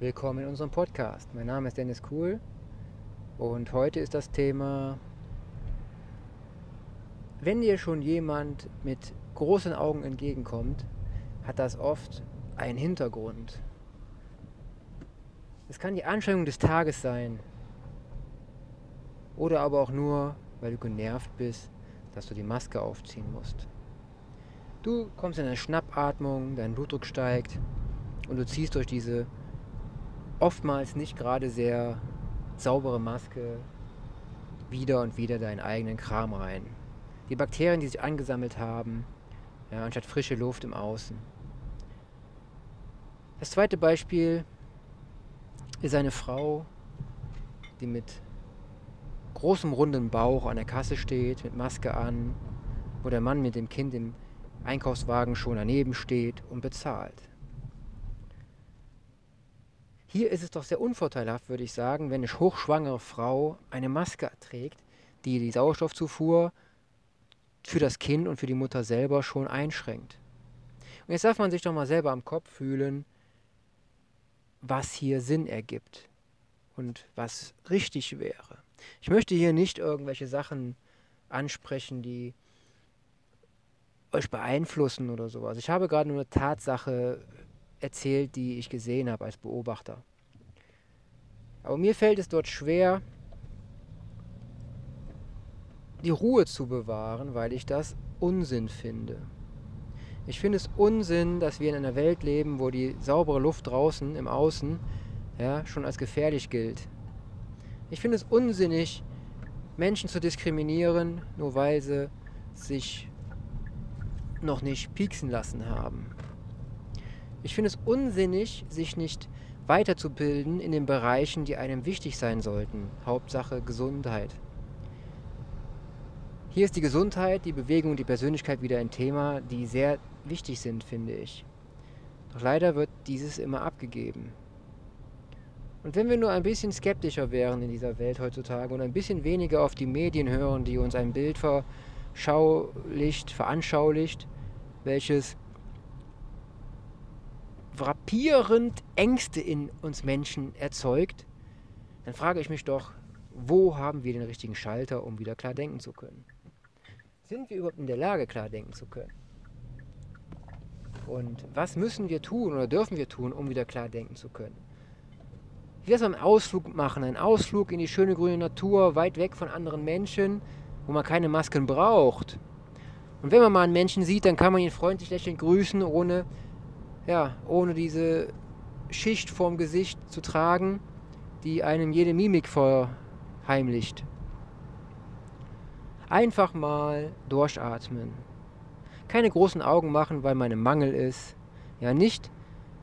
Willkommen in unserem Podcast. Mein Name ist Dennis Kuhl und heute ist das Thema, wenn dir schon jemand mit großen Augen entgegenkommt, hat das oft einen Hintergrund. Es kann die Anstrengung des Tages sein oder aber auch nur, weil du genervt bist, dass du die Maske aufziehen musst. Du kommst in eine Schnappatmung, dein Blutdruck steigt und du ziehst durch diese oftmals nicht gerade sehr saubere Maske wieder und wieder deinen eigenen Kram rein. Die Bakterien, die sich angesammelt haben, ja, anstatt frische Luft im Außen. Das zweite Beispiel ist eine Frau, die mit großem runden Bauch an der Kasse steht, mit Maske an, wo der Mann mit dem Kind im Einkaufswagen schon daneben steht und bezahlt. Hier ist es doch sehr unvorteilhaft, würde ich sagen, wenn eine hochschwangere Frau eine Maske trägt, die die Sauerstoffzufuhr für das Kind und für die Mutter selber schon einschränkt. Und jetzt darf man sich doch mal selber am Kopf fühlen, was hier Sinn ergibt und was richtig wäre. Ich möchte hier nicht irgendwelche Sachen ansprechen, die euch beeinflussen oder sowas. Ich habe gerade nur eine Tatsache erzählt, die ich gesehen habe als Beobachter. Aber mir fällt es dort schwer, die Ruhe zu bewahren, weil ich das Unsinn finde. Ich finde es Unsinn, dass wir in einer Welt leben, wo die saubere Luft draußen im Außen ja, schon als gefährlich gilt. Ich finde es unsinnig, Menschen zu diskriminieren, nur weil sie sich noch nicht pieksen lassen haben. Ich finde es unsinnig, sich nicht weiterzubilden in den Bereichen, die einem wichtig sein sollten. Hauptsache Gesundheit. Hier ist die Gesundheit, die Bewegung und die Persönlichkeit wieder ein Thema, die sehr wichtig sind, finde ich. Doch leider wird dieses immer abgegeben. Und wenn wir nur ein bisschen skeptischer wären in dieser Welt heutzutage und ein bisschen weniger auf die Medien hören, die uns ein Bild verschaulicht, veranschaulicht, welches frappierend Ängste in uns Menschen erzeugt, dann frage ich mich doch, wo haben wir den richtigen Schalter, um wieder klar denken zu können? Sind wir überhaupt in der Lage, klar denken zu können? Und was müssen wir tun oder dürfen wir tun, um wieder klar denken zu können? Wie das einen Ausflug machen, einen Ausflug in die schöne grüne Natur, weit weg von anderen Menschen, wo man keine Masken braucht. Und wenn man mal einen Menschen sieht, dann kann man ihn freundlich lächelnd grüßen, ohne ja, ohne diese Schicht vorm Gesicht zu tragen, die einem jede Mimik verheimlicht. Einfach mal durchatmen. Keine großen Augen machen, weil im Mangel ist. Ja, nicht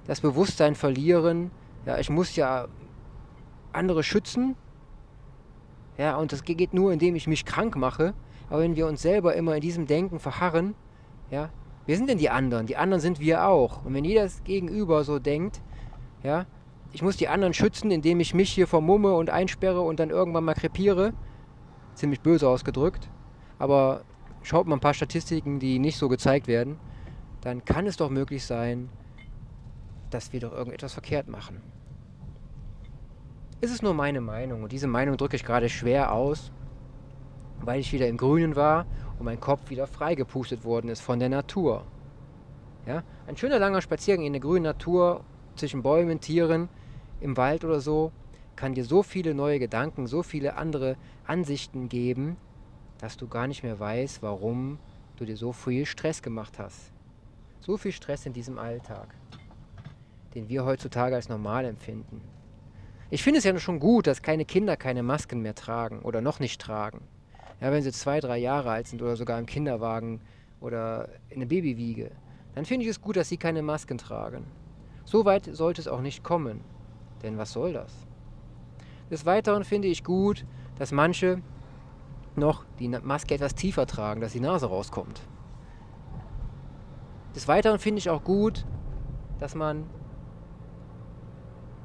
das Bewusstsein verlieren. Ja, ich muss ja andere schützen. Ja, und das geht nur, indem ich mich krank mache. Aber wenn wir uns selber immer in diesem Denken verharren, ja, Wer sind denn die anderen? Die anderen sind wir auch. Und wenn jeder das Gegenüber so denkt, ja, ich muss die anderen schützen, indem ich mich hier vermumme und einsperre und dann irgendwann mal krepiere, ziemlich böse ausgedrückt, aber schaut mal ein paar Statistiken, die nicht so gezeigt werden, dann kann es doch möglich sein, dass wir doch irgendetwas verkehrt machen. Es ist nur meine Meinung und diese Meinung drücke ich gerade schwer aus, weil ich wieder im Grünen war und mein Kopf wieder freigepustet worden ist von der Natur. Ja? Ein schöner langer Spaziergang in der grünen Natur zwischen Bäumen, Tieren, im Wald oder so, kann dir so viele neue Gedanken, so viele andere Ansichten geben, dass du gar nicht mehr weißt, warum du dir so viel Stress gemacht hast. So viel Stress in diesem Alltag, den wir heutzutage als normal empfinden. Ich finde es ja schon gut, dass keine Kinder keine Masken mehr tragen oder noch nicht tragen. Ja, wenn sie zwei, drei Jahre alt sind oder sogar im Kinderwagen oder in der Babywiege, dann finde ich es gut, dass sie keine Masken tragen. So weit sollte es auch nicht kommen. Denn was soll das? Des Weiteren finde ich gut, dass manche noch die Maske etwas tiefer tragen, dass die Nase rauskommt. Des Weiteren finde ich auch gut, dass man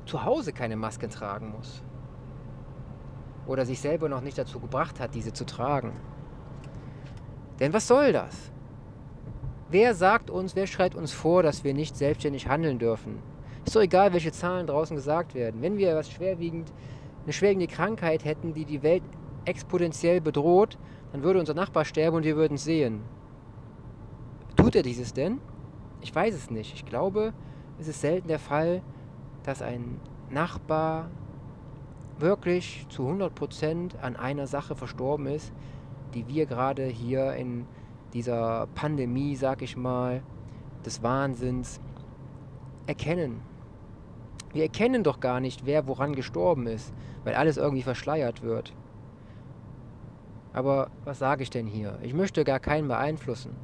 zu Hause keine Masken tragen muss oder sich selber noch nicht dazu gebracht hat, diese zu tragen. Denn was soll das? Wer sagt uns, wer schreit uns vor, dass wir nicht selbstständig handeln dürfen? Ist doch egal, welche Zahlen draußen gesagt werden. Wenn wir was schwerwiegend, eine schwerwiegende Krankheit hätten, die die Welt exponentiell bedroht, dann würde unser Nachbar sterben und wir würden es sehen. Tut er dieses denn? Ich weiß es nicht. Ich glaube, es ist selten der Fall, dass ein Nachbar wirklich zu 100% an einer Sache verstorben ist, die wir gerade hier in dieser Pandemie, sag ich mal, des Wahnsinns erkennen. Wir erkennen doch gar nicht, wer woran gestorben ist, weil alles irgendwie verschleiert wird. Aber was sage ich denn hier? Ich möchte gar keinen beeinflussen.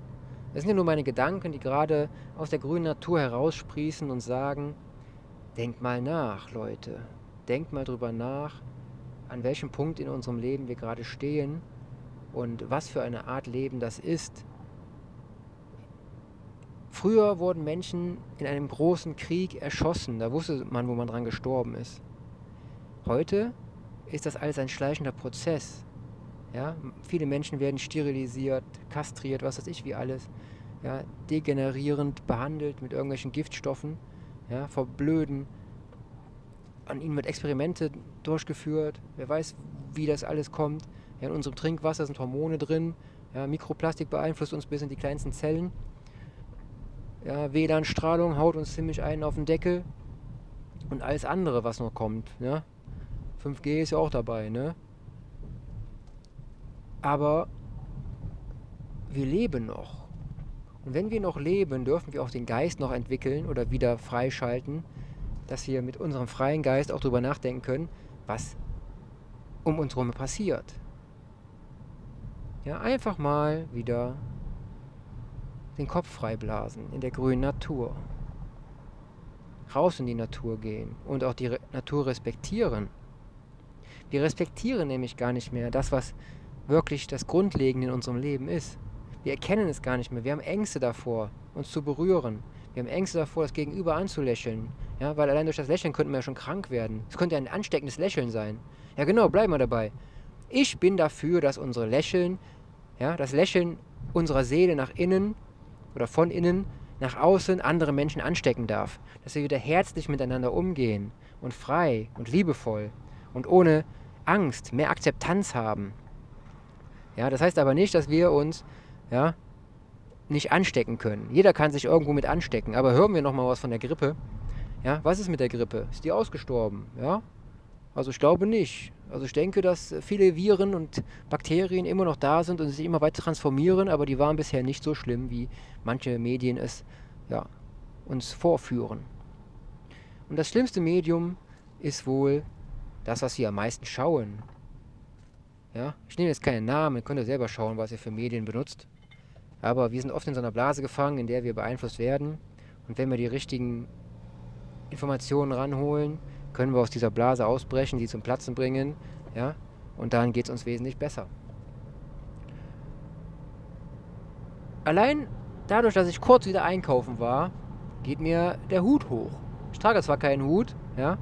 Es sind ja nur meine Gedanken, die gerade aus der grünen Natur heraussprießen und sagen, denkt mal nach, Leute. Denkt mal drüber nach, an welchem Punkt in unserem Leben wir gerade stehen und was für eine Art Leben das ist. Früher wurden Menschen in einem großen Krieg erschossen, da wusste man, wo man dran gestorben ist. Heute ist das alles ein schleichender Prozess. Ja, viele Menschen werden sterilisiert, kastriert, was weiß ich wie alles. Ja, degenerierend behandelt mit irgendwelchen Giftstoffen, ja, verblöden. An ihnen wird Experimente durchgeführt. Wer weiß, wie das alles kommt. Ja, in unserem Trinkwasser sind Hormone drin. Ja, Mikroplastik beeinflusst uns bis in die kleinsten Zellen. Ja, WLAN-Strahlung haut uns ziemlich einen auf den Deckel. Und alles andere, was noch kommt. Ja. 5G ist ja auch dabei, ne? Aber wir leben noch. Und wenn wir noch leben, dürfen wir auch den Geist noch entwickeln oder wieder freischalten, dass wir mit unserem freien Geist auch darüber nachdenken können, was um uns herum passiert. Ja, einfach mal wieder den Kopf freiblasen in der grünen Natur. Raus in die Natur gehen und auch die Re Natur respektieren. Wir respektieren nämlich gar nicht mehr das, was wirklich das Grundlegende in unserem Leben ist. Wir erkennen es gar nicht mehr. Wir haben Ängste davor, uns zu berühren. Wir haben Ängste davor, das Gegenüber anzulächeln. Ja, weil allein durch das Lächeln könnten wir ja schon krank werden. Es könnte ein ansteckendes Lächeln sein. Ja, genau, bleiben wir dabei. Ich bin dafür, dass unsere Lächeln, ja, das Lächeln unserer Seele nach innen oder von innen nach außen andere Menschen anstecken darf. Dass wir wieder herzlich miteinander umgehen und frei und liebevoll und ohne Angst mehr Akzeptanz haben. Ja, das heißt aber nicht, dass wir uns ja, nicht anstecken können. Jeder kann sich irgendwo mit anstecken. Aber hören wir noch mal was von der Grippe. Ja, was ist mit der Grippe? Ist die ausgestorben? Ja? Also ich glaube nicht. Also ich denke, dass viele Viren und Bakterien immer noch da sind und sich immer weiter transformieren, aber die waren bisher nicht so schlimm, wie manche Medien es ja, uns vorführen. Und das schlimmste Medium ist wohl das, was wir am meisten schauen. Ja? Ich nehme jetzt keinen Namen, ihr könnt ihr selber schauen, was ihr für Medien benutzt. Aber wir sind oft in so einer Blase gefangen, in der wir beeinflusst werden. Und wenn wir die richtigen Informationen ranholen, können wir aus dieser Blase ausbrechen, sie zum Platzen bringen. Ja? Und dann geht es uns wesentlich besser. Allein dadurch, dass ich kurz wieder einkaufen war, geht mir der Hut hoch. Ich trage zwar keinen Hut, ja,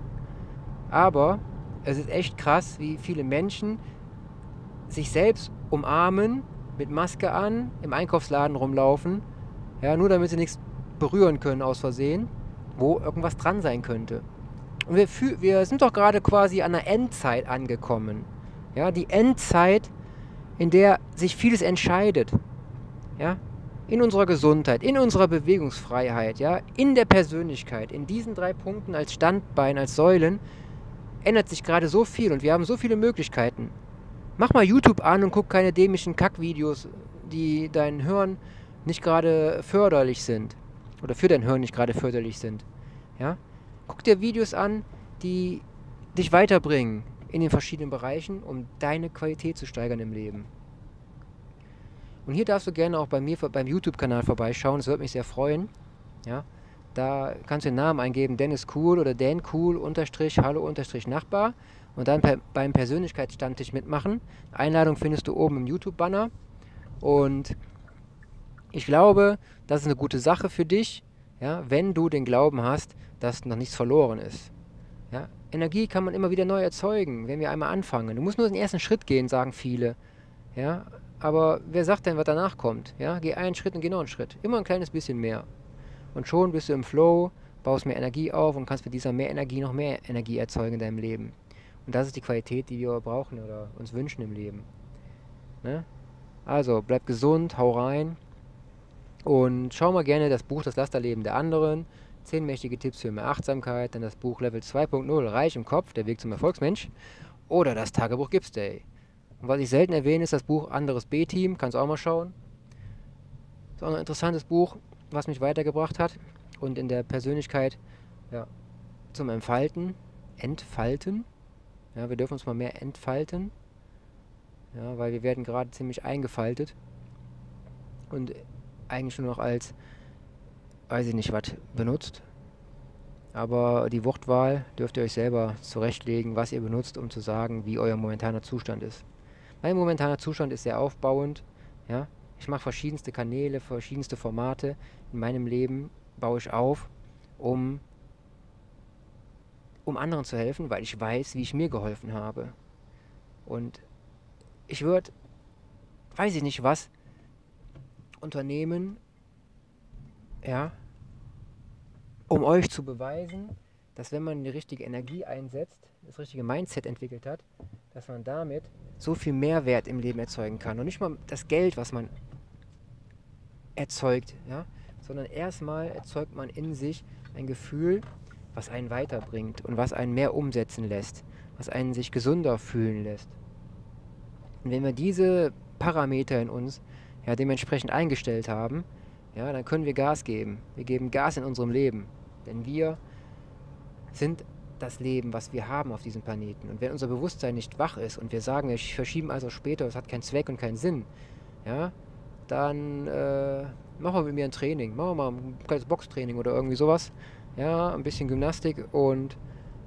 aber es ist echt krass, wie viele Menschen sich selbst umarmen, mit Maske an, im Einkaufsladen rumlaufen, ja, nur damit sie nichts berühren können aus Versehen, wo irgendwas dran sein könnte. Und wir, wir sind doch gerade quasi an der Endzeit angekommen. Ja, die Endzeit, in der sich vieles entscheidet. Ja, in unserer Gesundheit, in unserer Bewegungsfreiheit, ja, in der Persönlichkeit, in diesen drei Punkten als Standbein, als Säulen, ändert sich gerade so viel und wir haben so viele Möglichkeiten. Mach mal YouTube an und guck keine dämlichen Kackvideos, die dein Hören nicht gerade förderlich sind. Oder für dein Hören nicht gerade förderlich sind. Ja? Guck dir Videos an, die dich weiterbringen in den verschiedenen Bereichen, um deine Qualität zu steigern im Leben. Und hier darfst du gerne auch bei mir beim YouTube-Kanal vorbeischauen. Das würde mich sehr freuen. Ja? Da kannst du den Namen eingeben, Dennis Cool oder Dan Cool unterstrich Hallo unterstrich Nachbar und dann per, beim Persönlichkeitsstammtisch mitmachen. Einladung findest du oben im YouTube-Banner. Und ich glaube, das ist eine gute Sache für dich, ja, wenn du den Glauben hast, dass noch nichts verloren ist. Ja, Energie kann man immer wieder neu erzeugen, wenn wir einmal anfangen. Du musst nur den ersten Schritt gehen, sagen viele. Ja, aber wer sagt denn, was danach kommt? Ja, geh einen Schritt und geh noch einen Schritt. Immer ein kleines bisschen mehr. Und schon bist du im Flow baust mehr Energie auf und kannst mit dieser mehr Energie noch mehr Energie erzeugen in deinem Leben. Und das ist die Qualität, die wir brauchen oder uns wünschen im Leben. Ne? Also, bleib gesund, hau rein und schau mal gerne das Buch Das Lasterleben der anderen. 10 mächtige Tipps für mehr Achtsamkeit, dann das Buch Level 2.0 Reich im Kopf, der Weg zum Erfolgsmensch oder das Tagebuch Gips Day. Und was ich selten erwähne, ist das Buch Anderes B-Team, kannst auch mal schauen. Ist auch ein interessantes Buch, was mich weitergebracht hat und in der Persönlichkeit ja, zum Entfalten, entfalten. Ja, wir dürfen uns mal mehr entfalten. Ja, weil wir werden gerade ziemlich eingefaltet und eigentlich nur noch als, weiß ich nicht was, benutzt. Aber die Wortwahl dürft ihr euch selber zurechtlegen, was ihr benutzt, um zu sagen, wie euer momentaner Zustand ist. Mein momentaner Zustand ist sehr aufbauend. Ja? Ich mache verschiedenste Kanäle, verschiedenste Formate in meinem Leben, baue ich auf, um, um anderen zu helfen, weil ich weiß, wie ich mir geholfen habe. Und ich würde, weiß ich nicht was, unternehmen, ja, um euch zu beweisen, dass wenn man die richtige Energie einsetzt, das richtige Mindset entwickelt hat, dass man damit so viel Mehrwert im Leben erzeugen kann. Und nicht mal das Geld, was man erzeugt, ja, sondern erstmal erzeugt man in sich ein Gefühl, was einen weiterbringt und was einen mehr umsetzen lässt, was einen sich gesunder fühlen lässt. Und wenn wir diese Parameter in uns ja, dementsprechend eingestellt haben, ja, dann können wir Gas geben. Wir geben Gas in unserem Leben. Denn wir sind das Leben, was wir haben auf diesem Planeten. Und wenn unser Bewusstsein nicht wach ist und wir sagen, wir verschieben also später, es hat keinen Zweck und keinen Sinn, ja, dann äh, machen wir mit mir ein Training. Machen wir mal ein kleines Boxtraining oder irgendwie sowas. Ja, ein bisschen Gymnastik und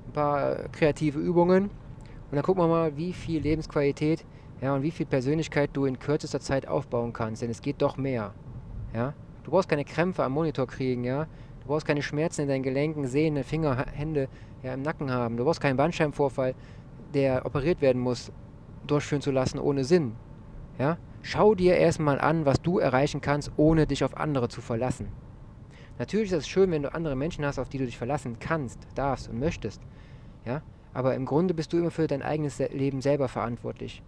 ein paar kreative Übungen. Und dann gucken wir mal, wie viel Lebensqualität ja, und wie viel Persönlichkeit du in kürzester Zeit aufbauen kannst. Denn es geht doch mehr. Ja? Du brauchst keine Krämpfe am Monitor kriegen, ja. Du brauchst keine Schmerzen in deinen Gelenken, Sehnen, Finger, Hände ja, im Nacken haben. Du brauchst keinen Bandscheibenvorfall, der operiert werden muss, durchführen zu lassen ohne Sinn. Ja? Schau dir erstmal an, was du erreichen kannst, ohne dich auf andere zu verlassen. Natürlich ist es schön, wenn du andere Menschen hast, auf die du dich verlassen kannst, darfst und möchtest. Ja? Aber im Grunde bist du immer für dein eigenes Leben selber verantwortlich.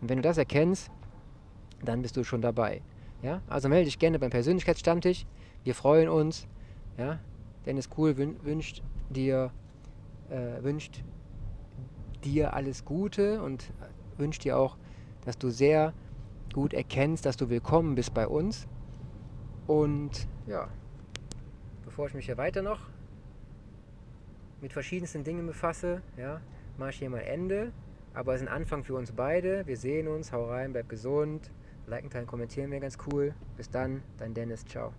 Und wenn du das erkennst, dann bist du schon dabei. Ja? Also melde dich gerne beim Persönlichkeitsstammtisch. Wir freuen uns. Ja? Dennis Cool wünscht dir, äh, wünscht dir alles Gute und wünscht dir auch, dass du sehr gut erkennst, dass du willkommen bist bei uns. Und ja, bevor ich mich hier weiter noch mit verschiedensten Dingen befasse, ja, mache ich hier mal Ende. Aber es ist ein Anfang für uns beide. Wir sehen uns, hau rein, bleib gesund. Liken, teilen, kommentieren wäre ganz cool. Bis dann, dein Dennis, ciao.